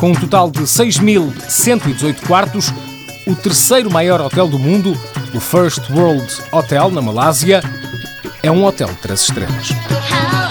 Com um total de 6.118 quartos, o terceiro maior hotel do mundo, o First World Hotel na Malásia, é um hotel de três estrelas.